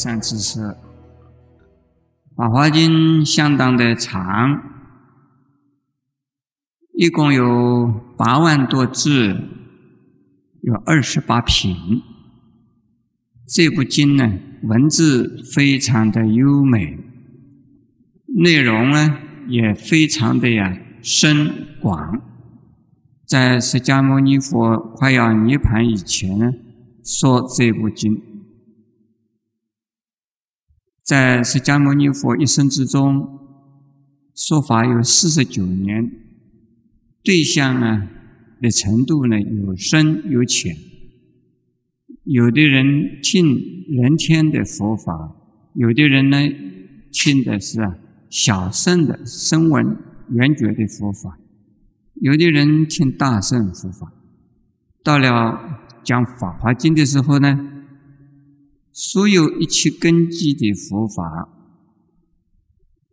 诸位善知识，《法华经》相当的长，一共有八万多字，有二十八品。这部经呢，文字非常的优美，内容呢也非常的呀深广。在释迦牟尼佛快要涅盘以前呢，说这部经。在释迦牟尼佛一生之中，说法有四十九年，对象呢的程度呢有深有浅，有的人听人天的佛法，有的人呢听的是啊小圣的声闻缘觉的佛法，有的人听大圣佛法。到了讲《法华经》的时候呢。所有一切根基的佛法，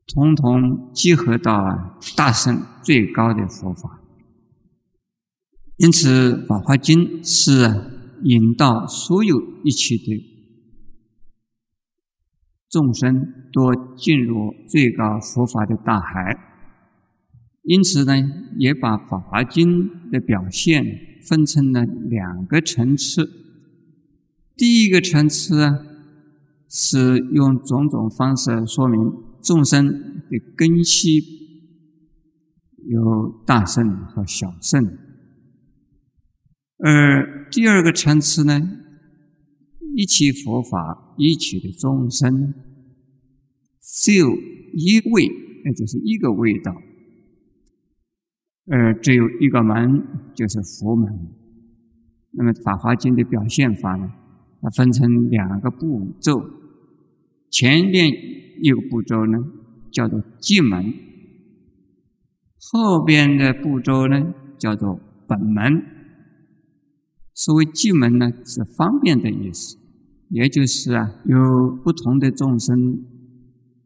统统集合到大圣最高的佛法。因此，《法华经》是引导所有一切的众生都进入最高佛法的大海。因此呢，也把《法华经》的表现分成了两个层次。第一个层次啊，是用种种方式说明众生的根系有大圣和小圣，而第二个层次呢，一起佛法一起的众生只有一味，那就是一个味道，呃，只有一个门，就是佛门。那么《法华经》的表现法呢？它分成两个步骤，前面一个步骤呢叫做进门，后边的步骤呢叫做本门。所谓进门呢是方便的意思，也就是啊有不同的众生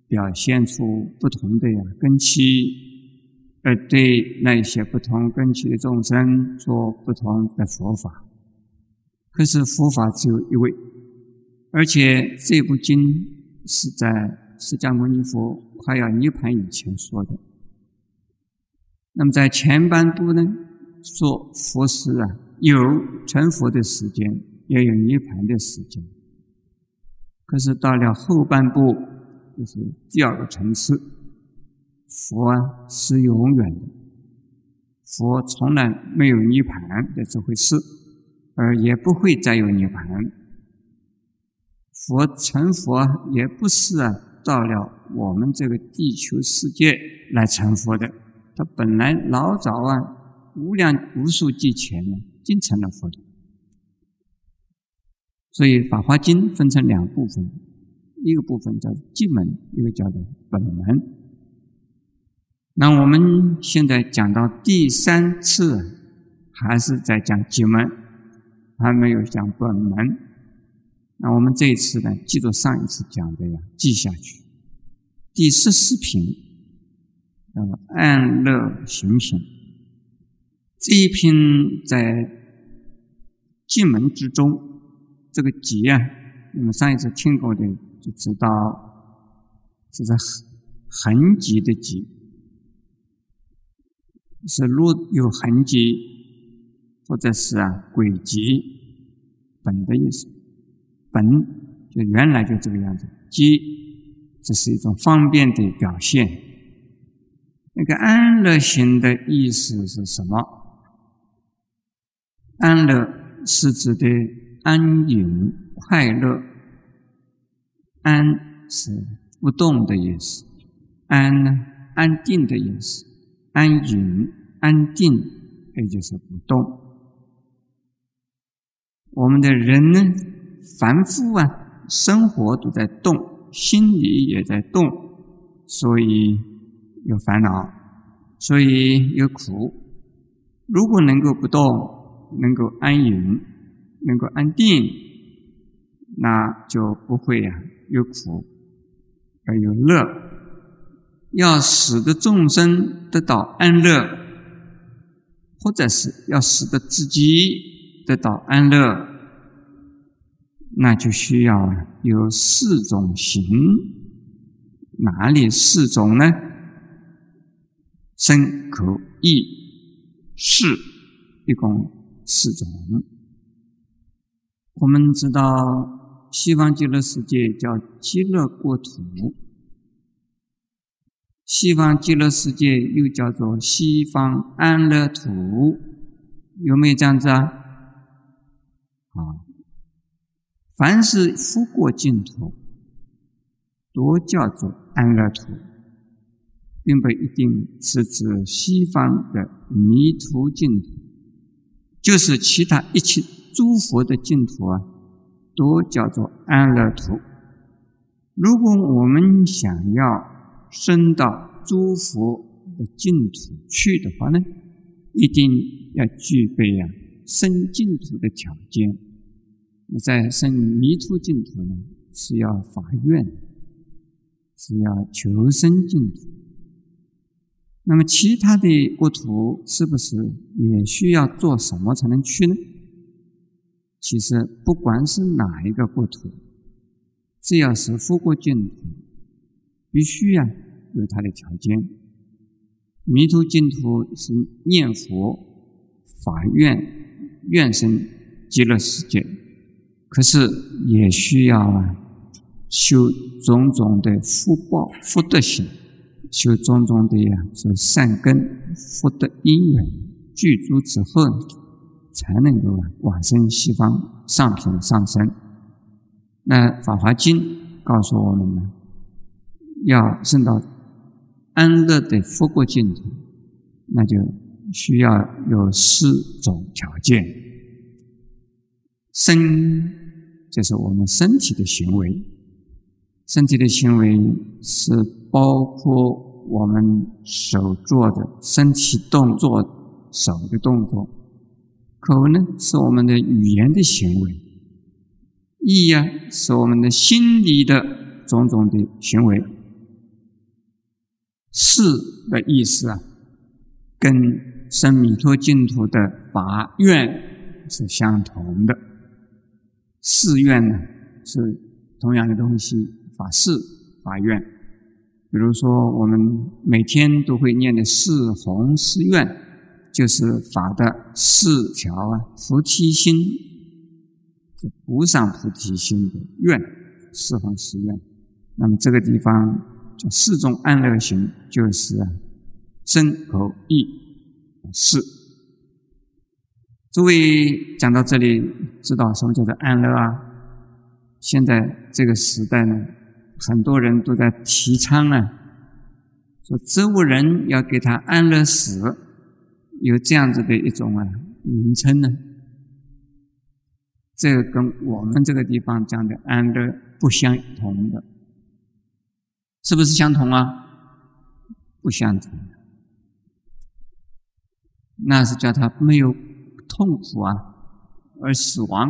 表现出不同的呀根器，而对那些不同根器的众生做不同的佛法。可是佛法只有一位，而且这部经是在释迦牟尼佛快要涅盘以前说的。那么在前半部呢，说佛是啊有成佛的时间，也有涅盘的时间。可是到了后半部，就是第二个层次，佛啊是永远的，佛从来没有涅盘的这回事。而也不会再有涅盘。佛成佛也不是啊，到了我们这个地球世界来成佛的。他本来老早啊，无量无数劫前呢，就成了佛的。所以《法华经》分成两部分，一个部分叫进门，一个叫做本门。那我们现在讲到第三次，还是在讲进门。还没有讲本门，那我们这一次呢，记住上一次讲的呀，记下去。第十四品叫做安乐行品，这一品在进门之中，这个集啊，你们上一次听过的就知道，这是痕迹的迹，是路有痕迹。或者是啊，轨迹本的意思，本就原来就这个样子，机这是一种方便的表现。那个安乐行的意思是什么？安乐是指的安隐快乐，安是不动的意思，安呢安定的意思，安隐安定也就是不动。我们的人呢，凡夫啊，生活都在动，心里也在动，所以有烦恼，所以有苦。如果能够不动，能够安隐，能够安定，那就不会呀有苦而有乐。要使得众生得到安乐，或者是要使得自己。得到安乐，那就需要有四种行。哪里四种呢？身、口、意、识，一共四种。我们知道，西方极乐世界叫极乐国土，西方极乐世界又叫做西方安乐土，有没有这样子啊？啊，凡是复过净土，都叫做安乐土。并不一定是指西方的迷途净土，就是其他一切诸佛的净土啊，都叫做安乐土。如果我们想要升到诸佛的净土去的话呢，一定要具备呀升净土的条件。你在生迷途净土呢，是要发愿，是要求生净土。那么，其他的国土是不是也需要做什么才能去呢？其实，不管是哪一个国土，只要是佛国净土，必须呀有它的条件。弥陀净土是念佛、法愿、愿生极乐世界，可是也需要啊修种种的福报、福德行。修种种的呀，是善根福德因缘具足之后，才能够啊往生西方上品上生。那《法华经》告诉我们呢，要升到安乐的佛国净土，那就需要有四种条件：身，就是我们身体的行为，身体的行为是。包括我们手做的身体动作、手的动作；口呢，是我们的语言的行为；意呀，是我们的心理的种种的行为。事的意思啊，跟生弥陀净土的法愿是相同的。誓愿呢，是同样的东西，法誓、法愿。比如说，我们每天都会念的四弘誓愿，就是法的四条啊，菩提心，是无上菩提心的愿，四弘誓愿。那么这个地方叫四种安乐行，就是身口意事。诸位讲到这里，知道什么叫做安乐啊？现在这个时代呢？很多人都在提倡啊，说植物人要给他安乐死，有这样子的一种啊名称呢。这个跟我们这个地方讲的安乐不相同的，是不是相同啊？不相同，那是叫他没有痛苦啊，而死亡。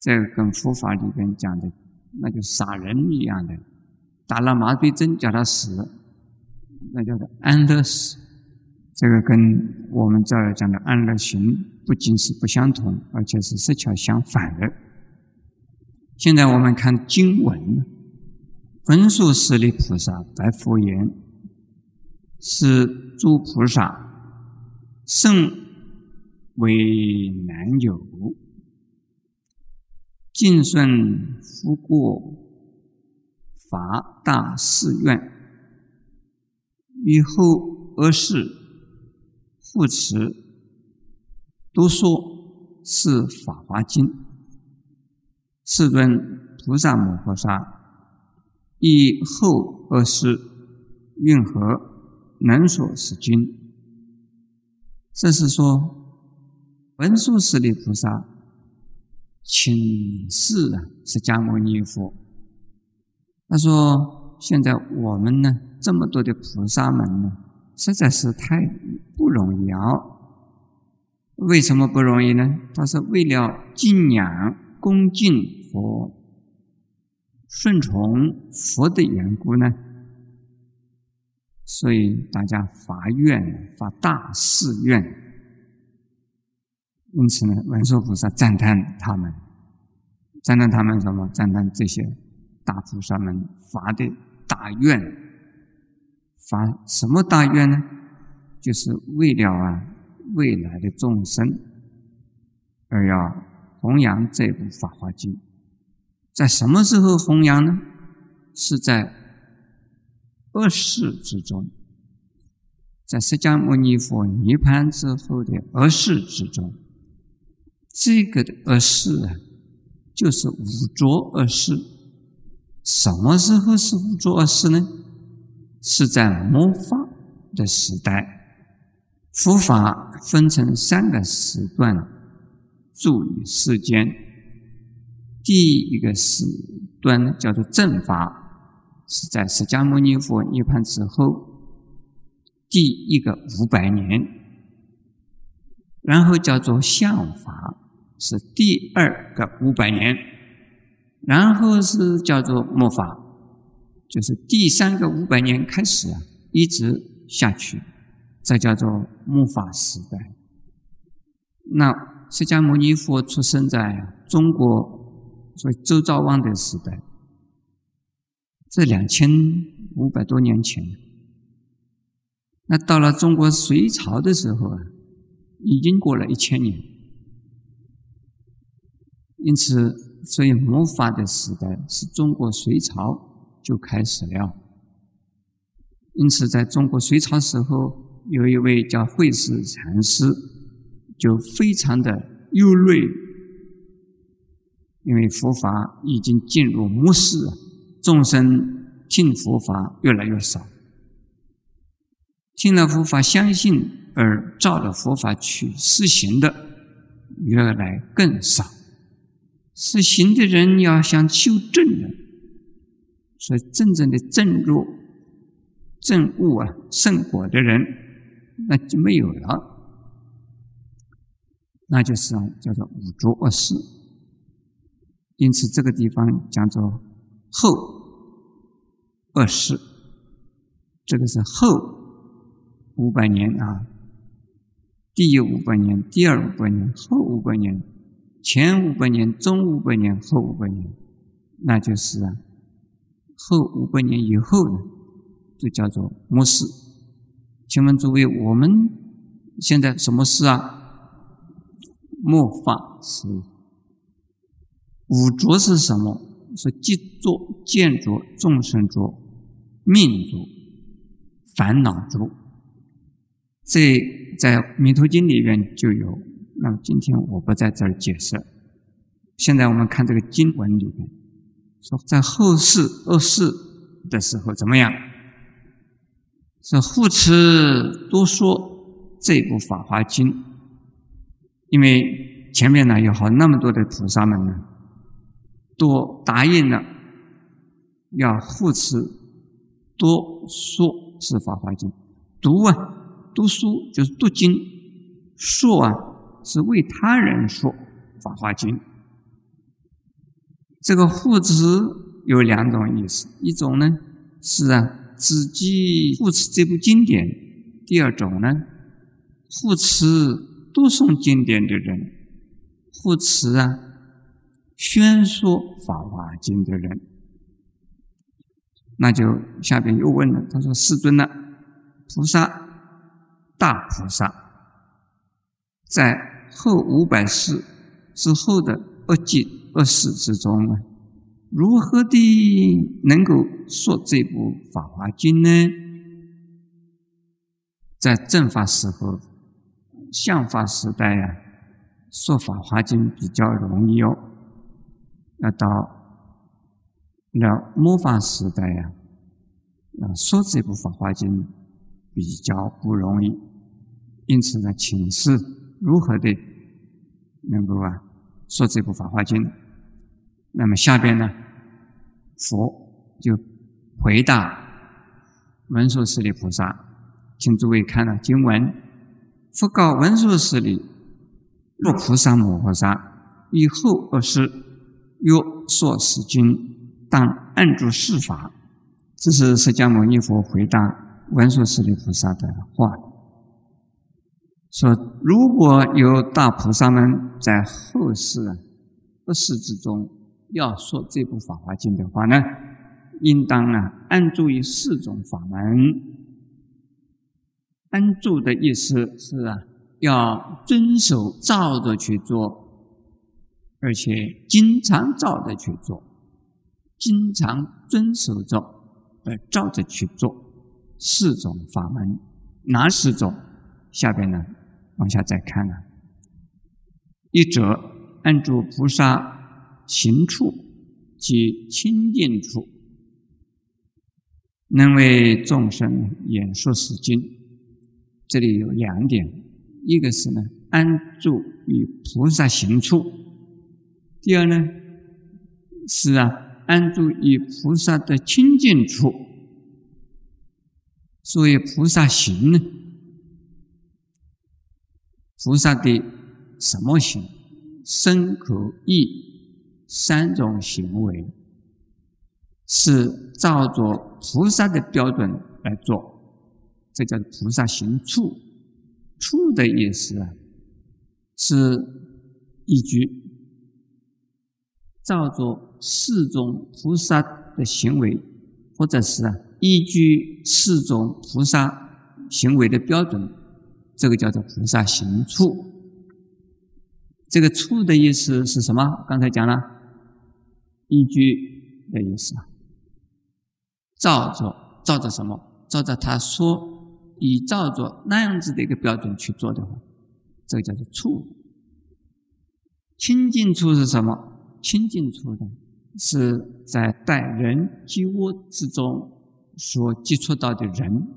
这个跟佛法里边讲的。那就杀人一样的，打了麻醉针叫他死，那叫做安乐死。这个跟我们这儿讲的安乐行不仅是不相同，而且是实巧相反的。现在我们看经文，文殊师利菩萨白佛言：“是诸菩萨甚为难有。”敬顺夫过法大誓愿，以后而世复持都说是法华经。世尊菩萨摩诃萨以后而世运何能所是经？这是说文殊师利菩萨。请示，释迦牟尼佛。他说：“现在我们呢，这么多的菩萨们呢，实在是太不容易啊！为什么不容易呢？他是为了敬仰、恭敬和顺从佛的缘故呢。所以大家发愿、发大誓愿。”因此呢，文殊菩萨赞叹他们，赞叹他们什么？赞叹这些大菩萨们发的大愿，发什么大愿呢？就是为了啊未来的众生，而要弘扬这部《法华经》。在什么时候弘扬呢？是在二世之中，在释迦牟尼佛涅盘之后的二世之中。这个的二世啊，就是五浊二世。什么时候是五浊二世呢？是在末法的时代。佛法分成三个时段，住于世间。第一个时段叫做正法，是在释迦牟尼佛涅槃之后第一个五百年。然后叫做相法，是第二个五百年。然后是叫做末法，就是第三个五百年开始啊，一直下去。这叫做末法时代。那释迦牟尼佛出生在中国，所以周昭王的时代，这两千五百多年前。那到了中国隋朝的时候啊，已经过了一千年。因此，所以末法的时代是中国隋朝就开始了。因此，在中国隋朝时候。有一位叫慧思禅师，就非常的忧虑，因为佛法已经进入末世，众生听佛法越来越少，听了佛法相信而照着佛法去实行的越来更少，实行的人要想修正的，所以真正的正入正悟啊圣果的人。那就没有了，那就是啊，叫做五浊恶世。因此，这个地方叫做后恶世，这个是后五百年啊，第一五百年，第二五百年，后五百年，前五百年，中五百年，后五百年，那就是啊，后五百年以后呢，就叫做末世。请问诸位，我们现在什么事啊？末法是五浊是什么？是积浊、见浊、众生浊、命浊、烦恼浊。这在《弥陀经》里面就有。那么今天我不在这儿解释。现在我们看这个经文里面说，在后世恶世的时候怎么样？是护持多说这部《法华经》，因为前面呢有好那么多的菩萨们呢，都答应了要护持多说是《法华经》，读啊读书就是读经，说啊是为他人说《法华经》。这个护持有两种意思，一种呢是啊。自己护持这部经典，第二种呢，护持读诵经典的人，护持啊宣说法华经的人，那就下边又问了，他说：“世尊呢，菩萨大菩萨，在后五百世之后的恶境恶世之中啊。”如何的能够说这部《法华经》呢？在正法时候、相法时代呀，说《法华经》比较容易哦。要到那末法时代呀，啊说这部《法华经》比较不容易。因此呢，请示如何的能够啊说这部《法华经》？那么下边呢？佛就回答文殊师利菩萨，请诸位看了经文。佛告文殊师利：若菩萨摩诃萨以后二世若说此经，当按住四法。这是释迦牟尼佛回答文殊师利菩萨的话。说如果有大菩萨们在后世不世之中要说这部《法华经》的话呢，应当啊安住于四种法门。安住的意思是啊，要遵守照着去做，而且经常照着去做，经常遵守着而照着去做四种法门。哪四种？下边呢，往下再看呢。一者按住菩萨行处及清净处，能为众生演说是经。这里有两点，一个是呢安住于菩萨行处，第二呢是啊安住于菩萨的清净处。所谓菩萨行呢？菩萨的什么行？身、口、意三种行为，是照着菩萨的标准来做，这叫菩萨行处。处的意思啊，是一句照着四种菩萨的行为，或者是啊依据四种菩萨行为的标准。这个叫做菩萨行处。这个处的意思是什么？刚才讲了，依据的意思。照着照着什么？照着他说，以照着那样子的一个标准去做的话，这个叫做处。清净处是什么？清净处的是在待人接物之中所接触到的人。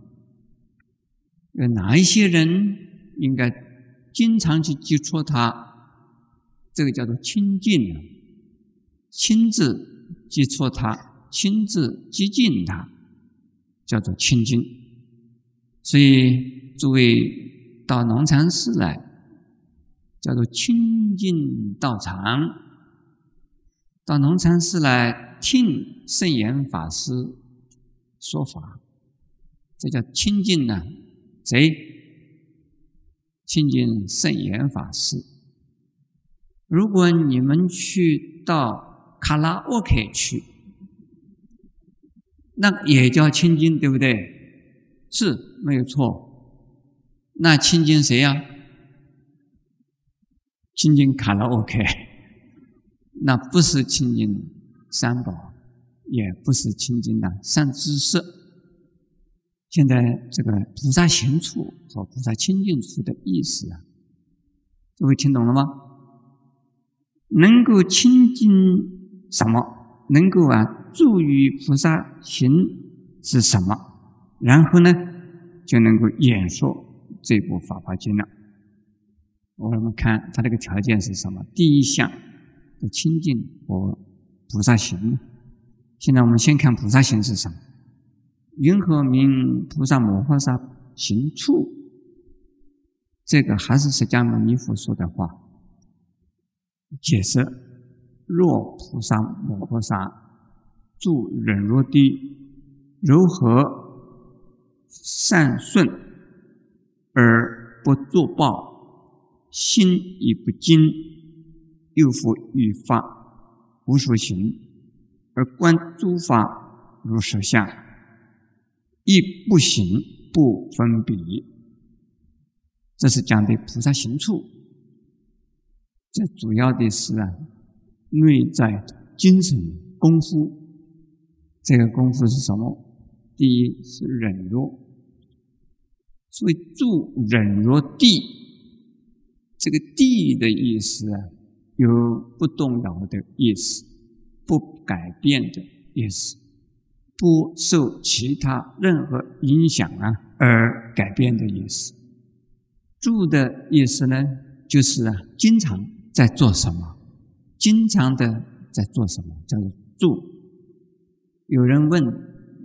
有哪一些人应该经常去接触他？这个叫做亲近，亲自接触他，亲自接近他，叫做亲近。所以诸位到农禅寺来，叫做亲近道场；到农禅寺来听圣严法师说法，这叫亲近呢。谁亲近圣严法师？如果你们去到卡拉 OK 去，那也叫亲近，对不对？是没有错。那亲近谁呀？亲近卡拉 OK，那不是亲近三宝，也不是亲近的善知识。现在这个菩萨行处和菩萨清净处的意思啊，各位听懂了吗？能够亲近什么？能够啊助于菩萨行是什么？然后呢，就能够演说这部《法华经》了。我们看它这个条件是什么？第一项清净和菩萨行。现在我们先看菩萨行是什么？云何名菩萨摩诃萨行处？这个还是释迦牟尼佛说的话。解释：若菩萨摩诃萨住忍辱地，如何善顺而不作报，心亦不惊，又复欲法无所行，而观诸法如实相。亦不行不分别，这是讲的菩萨行处。这主要的是啊，内在精神功夫。这个功夫是什么？第一是忍辱，所以住忍辱地，这个地的意思啊，有不动摇的意思，不改变的意思。不受其他任何影响啊而改变的意思。住的意思呢，就是啊，经常在做什么，经常的在做什么，叫做住。有人问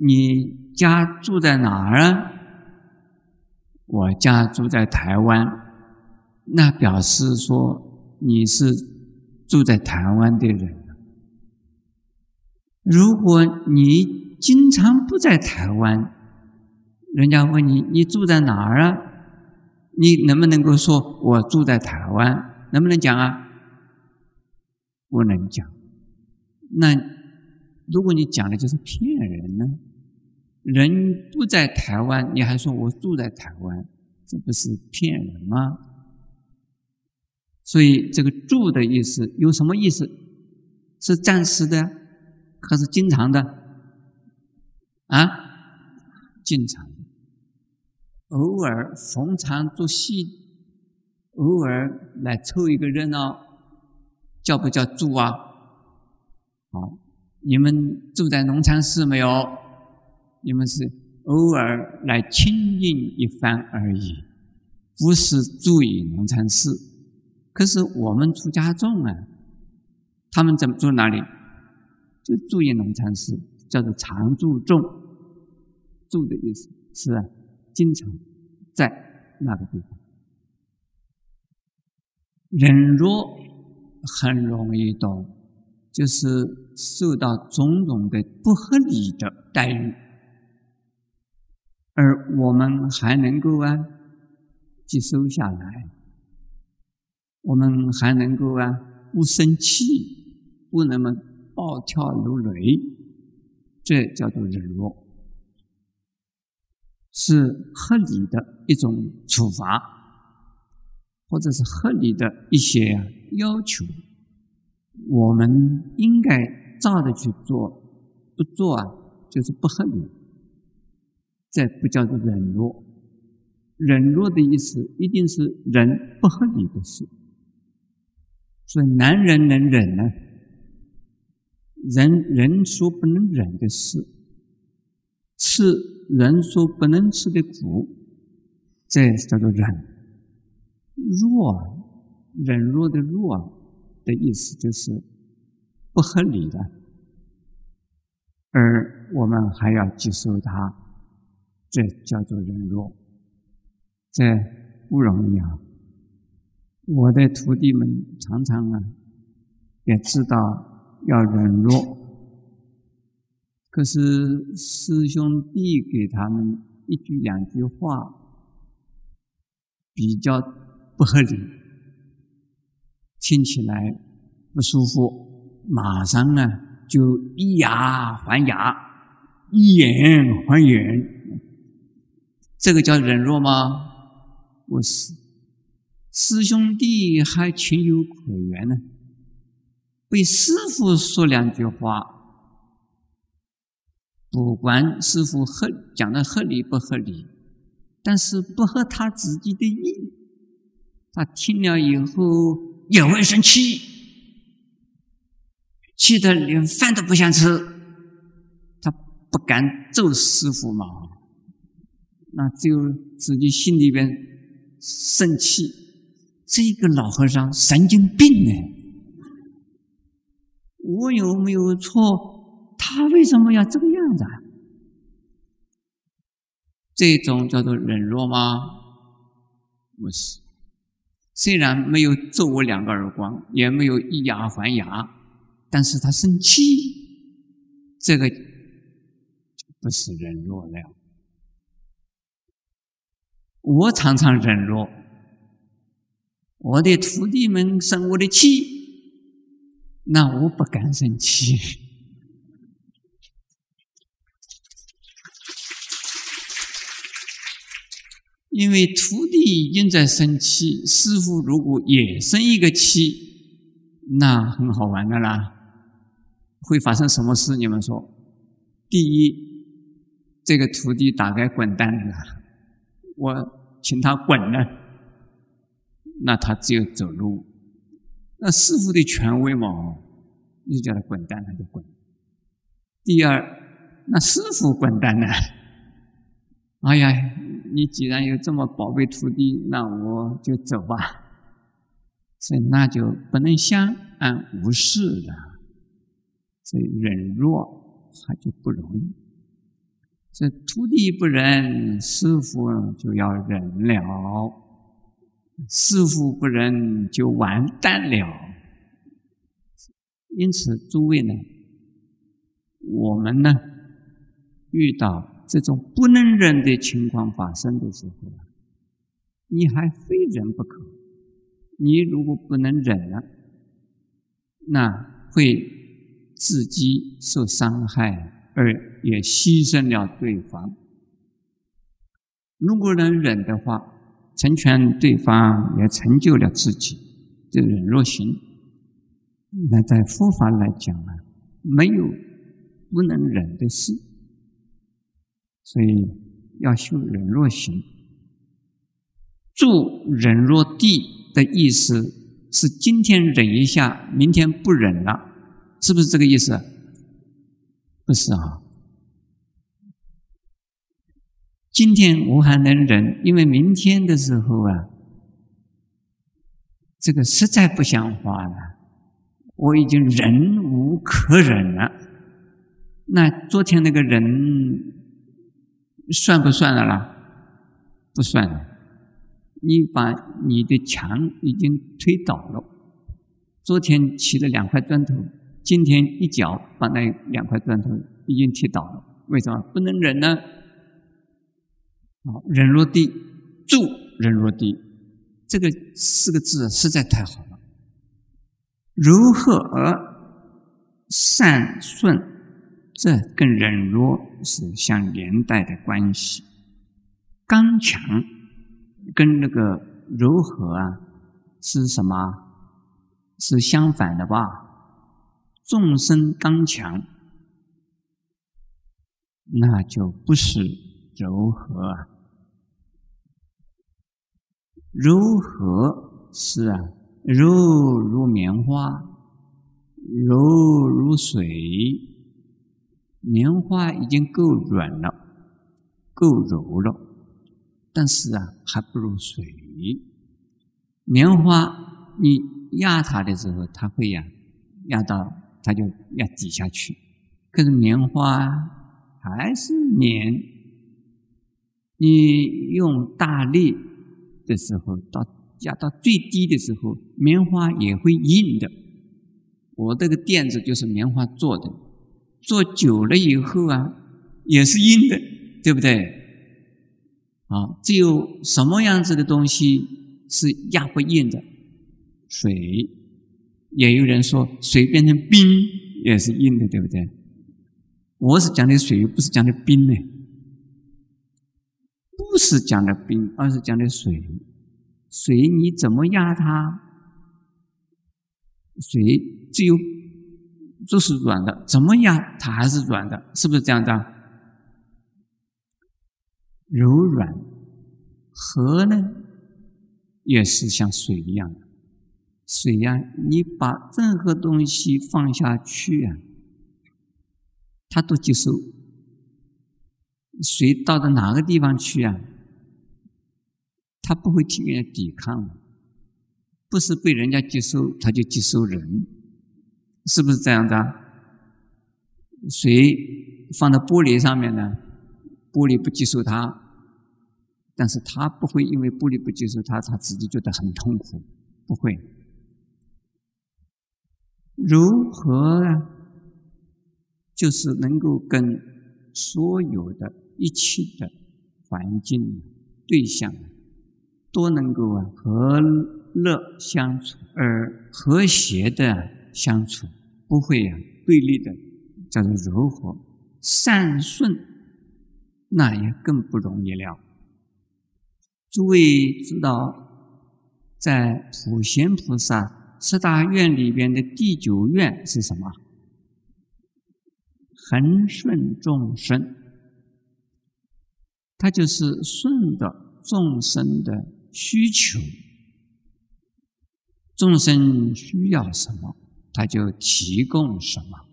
你家住在哪儿啊？我家住在台湾，那表示说你是住在台湾的人。如果你经常不在台湾，人家问你你住在哪儿啊？你能不能够说我住在台湾？能不能讲啊？不能讲，那如果你讲的就是骗人呢？人不在台湾，你还说我住在台湾，这不是骗人吗？所以这个“住”的意思有什么意思？是暂时的，还是经常的？啊，经常。偶尔逢场作戏，偶尔来凑一个热闹，叫不叫住啊？好，你们住在农禅寺没有？你们是偶尔来亲近一番而已，不是住于农禅寺。可是我们出家众啊，他们怎么住哪里？就住于农禅寺，叫做常住众。住的意思是啊。经常在那个地方，忍弱很容易懂，就是受到种种的不合理的待遇，而我们还能够啊接收下来，我们还能够啊不生气，不那么暴跳如雷，这叫做忍弱。是合理的一种处罚，或者是合理的一些要求，我们应该照着去做，不做啊就是不合理。这不叫做忍弱，忍弱的意思一定是忍不合理的事。所以男人能忍呢，人人所不能忍的事。吃人所不能吃的苦，这叫做忍。弱，忍弱的弱的意思就是不合理的，而我们还要接受它，这叫做忍弱。这不容易啊！我的徒弟们常常啊，也知道要忍弱。可是师兄弟给他们一句两句话比较不合理，听起来不舒服，马上啊就以牙还牙，以眼还眼，这个叫忍弱吗？不是，师兄弟还情有可原呢，被师傅说两句话。不管师傅合讲的合理不合理，但是不合他自己的意，他听了以后也会生气，气得连饭都不想吃，他不敢揍师傅嘛，那就自己心里边生气，这个老和尚神经病呢，我有没有错？他为什么要这个样？样子，这种叫做忍弱吗？不是，虽然没有揍我两个耳光，也没有以牙还牙，但是他生气，这个不是忍弱了。我常常忍弱，我的徒弟们生我的气，那我不敢生气。因为徒弟已经在生气，师傅如果也生一个气，那很好玩的啦。会发生什么事？你们说？第一，这个徒弟大概滚蛋了，我请他滚了，那他只有走路。那师傅的权威嘛，你叫他滚蛋，他就滚。第二，那师傅滚蛋呢，哎呀。你既然有这么宝贝徒弟，那我就走吧。所以那就不能相安无事了。所以忍弱他就不容易。这徒弟不忍，师傅就要忍了；师傅不忍，就完蛋了。因此，诸位呢，我们呢，遇到。这种不能忍的情况发生的时候，你还非忍不可。你如果不能忍了，那会自己受伤害，而也牺牲了对方。如果能忍的话，成全对方，也成就了自己，这忍若行。那在佛法来讲啊，没有不能忍的事，所以要修忍若行。住忍若地的意思是今天忍一下，明天不忍了，是不是这个意思？不是啊。今天我还能忍，因为明天的时候啊，这个实在不像话了。我已经忍无可忍了，那昨天那个人算不算的啦？不算了。你把你的墙已经推倒了，昨天起了两块砖头，今天一脚把那两块砖头已经踢倒了。为什么不能忍呢？好，忍若地，住忍若地，这个四个字实在太好了。如何善顺，这跟忍弱是相连带的关系。刚强跟那个柔和啊，是什么？是相反的吧？众生刚强，那就不是柔和啊。柔和是啊。柔如棉花，柔如水。棉花已经够软了，够柔了，但是啊，还不如水。棉花你压它的时候，它会呀，压到它就压底下去。可是棉花还是棉，你用大力的时候到。压到最低的时候，棉花也会硬的。我这个垫子就是棉花做的，做久了以后啊，也是硬的，对不对？啊，只有什么样子的东西是压不硬的？水，也有人说水变成冰也是硬的，对不对？我是讲的水，不是讲的冰呢，不是讲的冰，而是讲的水。水你怎么压它？水只有就是软的，怎么压它还是软的，是不是这样的？柔软和呢，也是像水一样的。水呀，你把任何东西放下去啊，它都接受。水到到哪个地方去啊？他不会听人家抵抗，不是被人家接收，他就接收人，是不是这样的？水放到玻璃上面呢，玻璃不接受它，但是他不会因为玻璃不接受它，他自己觉得很痛苦，不会。如何啊？就是能够跟所有的一切的环境对象。都能够啊和乐相处，而和谐的相处，不会啊对立的，叫做柔和善顺，那也更不容易了。诸位知道，在普贤菩萨十大愿里边的第九愿是什么？恒顺众生，它就是顺着众生的。需求，众生需要什么，他就提供什么，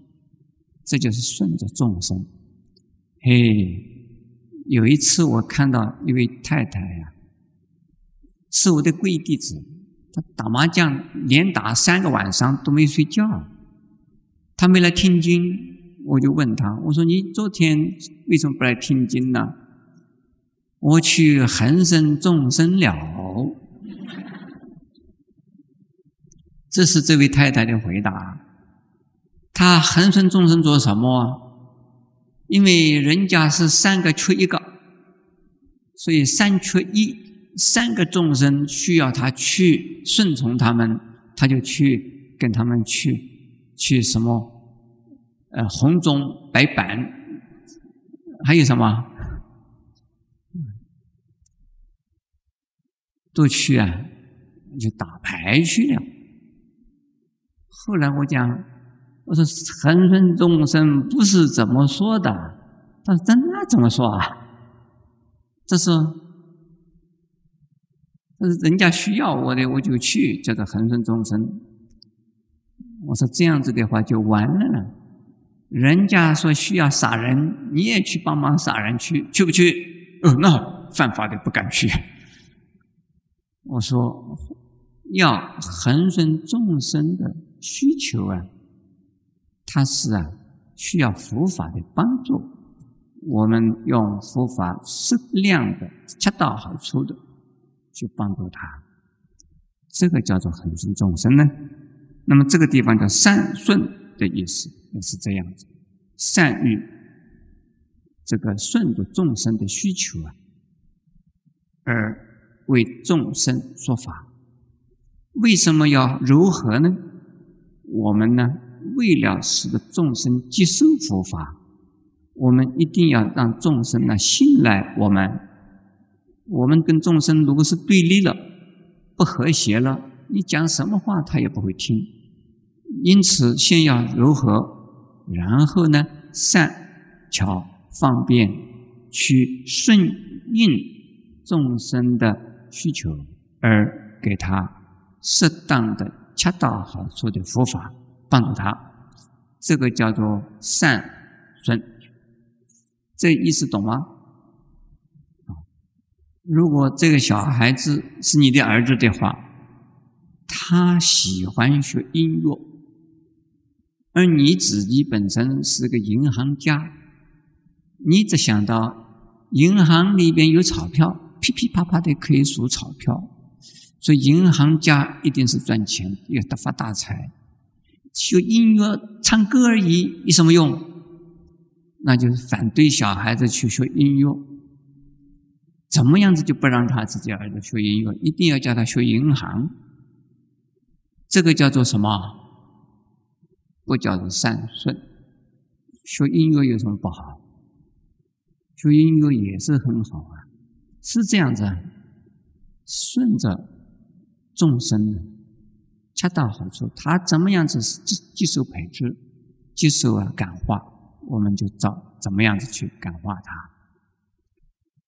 这就是顺着众生。嘿，有一次我看到一位太太呀，是我的贵弟子，他打麻将连打三个晚上都没睡觉，他没来听经，我就问他，我说你昨天为什么不来听经呢？我去恒生众生了，这是这位太太的回答。他恒生众生做什么？因为人家是三个缺一个，所以三缺一，三个众生需要他去顺从他们，他就去跟他们去去什么呃红中白板，还有什么？都去啊，去打牌去了。后来我讲，我说恒顺众生不是怎么说的，他说真的怎么说啊？这是，这是人家需要我的，我就去，叫做恒顺众生。我说这样子的话就完了。人家说需要杀人，你也去帮忙杀人去，去不去？哦，那犯法的不敢去。我说要恒顺众生的需求啊，他是啊需要佛法的帮助，我们用佛法适量的、恰到好处的去帮助他，这个叫做恒顺众生呢。那么这个地方叫善顺的意思，也是这样子，善于这个顺着众生的需求啊，而。为众生说法，为什么要如何呢？我们呢，为了使得众生接受佛法，我们一定要让众生呢信赖我们。我们跟众生如果是对立了、不和谐了，你讲什么话他也不会听。因此，先要柔和，然后呢，善巧方便去顺应众生的。需求而给他适当的、恰到好处的佛法帮助他，这个叫做善顺。这意思懂吗？如果这个小孩子是你的儿子的话，他喜欢学音乐，而你自己本身是个银行家，你只想到银行里边有钞票。噼噼啪啪的可以数钞票，所以银行家一定是赚钱，要得发大财。学音乐、唱歌而已，有什么用？那就是反对小孩子去学音乐。怎么样子就不让他自己儿子学音乐？一定要叫他学银行。这个叫做什么？不叫做善顺。学音乐有什么不好？学音乐也是很好啊。是这样子，顺着众生恰到好处，他怎么样子接接受培植、接受啊感化，我们就照怎么样子去感化他。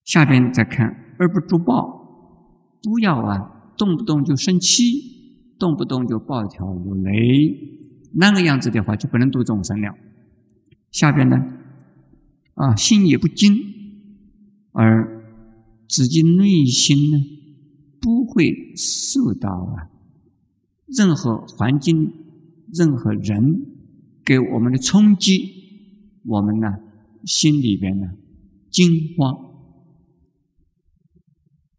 下边再看，而不助报，不要啊动不动就生气，动不动就暴跳如雷，那个样子的话就不能度众生了。下边呢，啊心也不精，而。自己内心呢，不会受到啊任何环境、任何人给我们的冲击，我们呢心里边呢惊慌，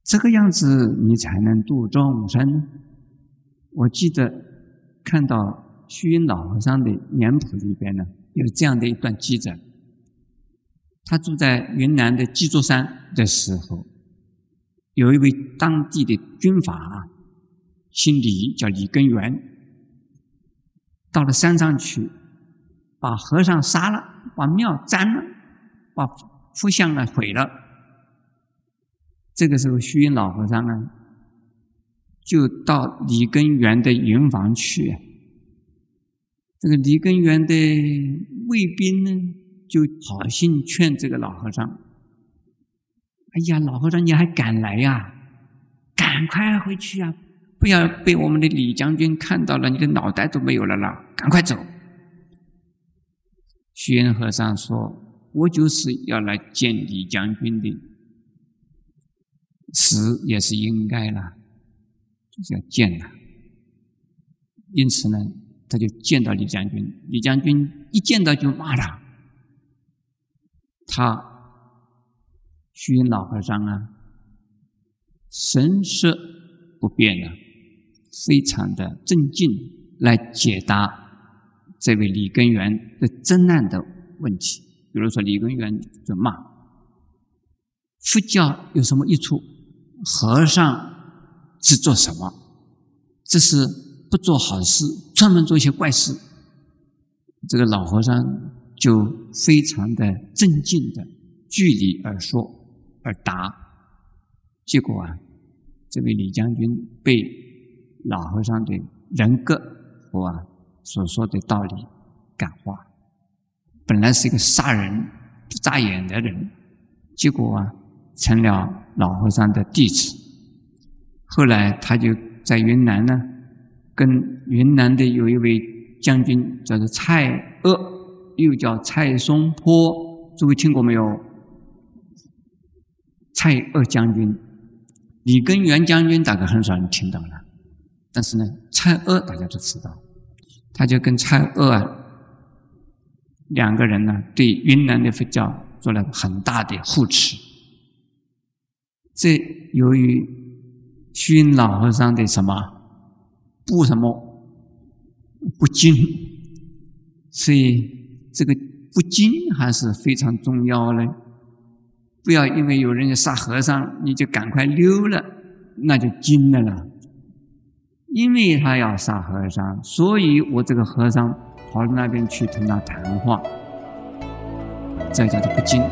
这个样子你才能度众生。我记得看到虚云老和尚的年谱里边呢，有这样的一段记载：他住在云南的鸡足山的时候。有一位当地的军阀，姓李，叫李根源，到了山上去，把和尚杀了，把庙占了，把佛像呢毁了。这个时候，虚云老和尚呢，就到李根源的营房去。这个李根源的卫兵呢，就好心劝这个老和尚。哎呀，老和尚，你还敢来呀？赶快回去啊！不要被我们的李将军看到了，你的脑袋都没有了啦！赶快走。虚云和尚说：“我就是要来见李将军的，死也是应该了，就是要见了。因此呢，他就见到李将军。李将军一见到就骂他，他。”虚云老和尚啊，神色不变啊，非常的镇静，来解答这位李根源的真难的问题。比如说，李根源就骂：“佛教有什么益处？和尚是做什么？这是不做好事，专门做一些怪事。”这个老和尚就非常的镇静的据理而说而答，结果啊，这位李将军被老和尚的人格和啊所说的道理感化，本来是一个杀人不眨眼的人，结果啊成了老和尚的弟子，后来他就在云南呢，跟云南的有一位将军叫做蔡锷。又叫蔡松坡，诸位听过没有？蔡锷将军，李根源将军大概很少人听到了，但是呢，蔡锷大家都知道，他就跟蔡锷啊两个人呢，对云南的佛教做了很大的护持。这由于虚云老和尚的什么不什么不精，所以。这个不精还是非常重要的，不要因为有人要杀和尚，你就赶快溜了，那就惊了了。因为他要杀和尚，所以我这个和尚跑到那边去同他谈话，这叫做不惊。